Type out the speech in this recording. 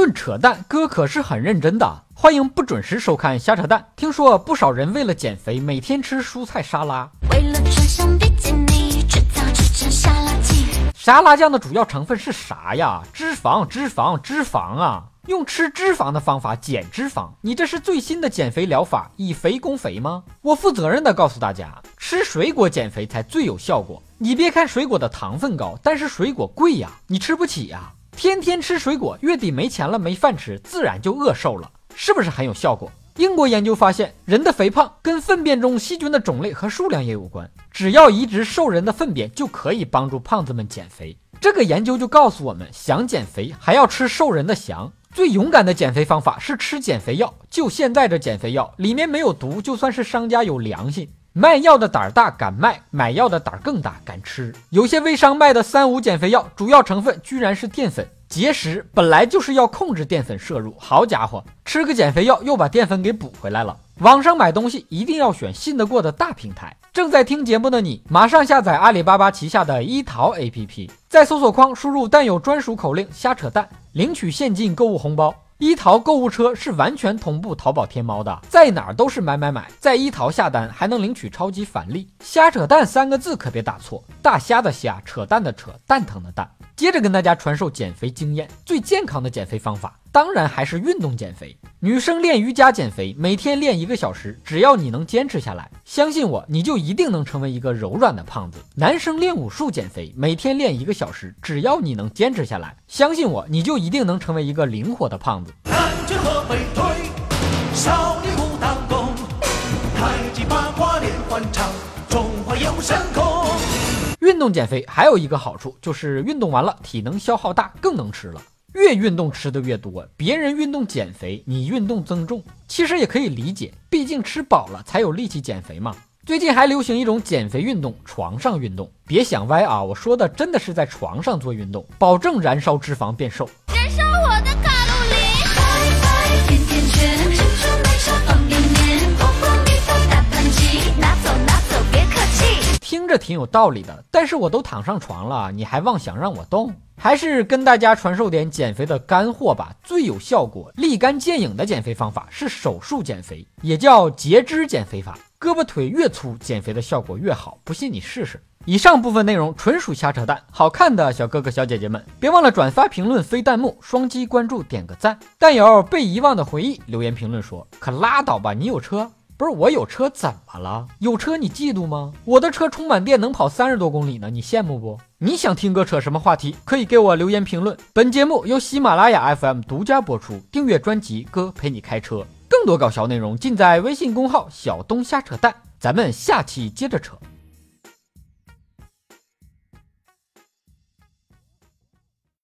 论扯淡，哥可是很认真的。欢迎不准时收看瞎扯淡。听说不少人为了减肥，每天吃蔬菜沙拉。为了穿上比基尼，制造吃成沙拉酱。沙拉酱的主要成分是啥呀？脂肪，脂肪，脂肪啊！用吃脂肪的方法减脂肪，你这是最新的减肥疗法，以肥攻肥吗？我负责任的告诉大家，吃水果减肥才最有效果。你别看水果的糖分高，但是水果贵呀，你吃不起呀。天天吃水果，月底没钱了没饭吃，自然就饿瘦了，是不是很有效果？英国研究发现，人的肥胖跟粪便中细菌的种类和数量也有关，只要移植瘦人的粪便，就可以帮助胖子们减肥。这个研究就告诉我们，想减肥还要吃瘦人的翔。最勇敢的减肥方法是吃减肥药。就现在这减肥药里面没有毒，就算是商家有良心。卖药的胆儿大，敢卖；买药的胆儿更大，敢吃。有些微商卖的三无减肥药，主要成分居然是淀粉。节食本来就是要控制淀粉摄入，好家伙，吃个减肥药又把淀粉给补回来了。网上买东西一定要选信得过的大平台。正在听节目的你，马上下载阿里巴巴旗下的一淘 APP，在搜索框输入但有专属口令“瞎扯淡”，领取现金购物红包。一淘购物车是完全同步淘宝、天猫的，在哪儿都是买买买，在一淘下单还能领取超级返利。瞎扯淡三个字可别打错，大虾的虾，扯淡的扯，蛋疼的蛋。接着跟大家传授减肥经验，最健康的减肥方法，当然还是运动减肥。女生练瑜伽减肥，每天练一个小时，只要你能坚持下来，相信我，你就一定能成为一个柔软的胖子。男生练武术减肥，每天练一个小时，只要你能坚持下来，相信我，你就一定能成为一个灵活的胖子。少林武当功，太极八卦连环掌，中华有神功。运动减肥还有一个好处，就是运动完了体能消耗大，更能吃了。越运动吃的越多，别人运动减肥，你运动增重，其实也可以理解，毕竟吃饱了才有力气减肥嘛。最近还流行一种减肥运动——床上运动，别想歪啊，我说的真的是在床上做运动，保证燃烧脂肪变瘦。燃烧我的卡路里。甜甜圈，珍珠奶茶方便面，火锅米饭大盘鸡，拿走拿走，别客气。听着挺有道理的，但是我都躺上床了，你还妄想让我动？还是跟大家传授点减肥的干货吧。最有效果、立竿见影的减肥方法是手术减肥，也叫截肢减肥法。胳膊腿越粗，减肥的效果越好。不信你试试。以上部分内容纯属瞎扯淡。好看的小哥哥小姐姐们，别忘了转发、评论、飞弹幕、双击关注、点个赞。但有被遗忘的回忆留言评论说：“可拉倒吧，你有车。”不是我有车怎么了？有车你嫉妒吗？我的车充满电能跑三十多公里呢，你羡慕不？你想听哥扯什么话题？可以给我留言评论。本节目由喜马拉雅 FM 独家播出，订阅专辑哥陪你开车，更多搞笑内容尽在微信公号小东瞎扯淡。咱们下期接着扯。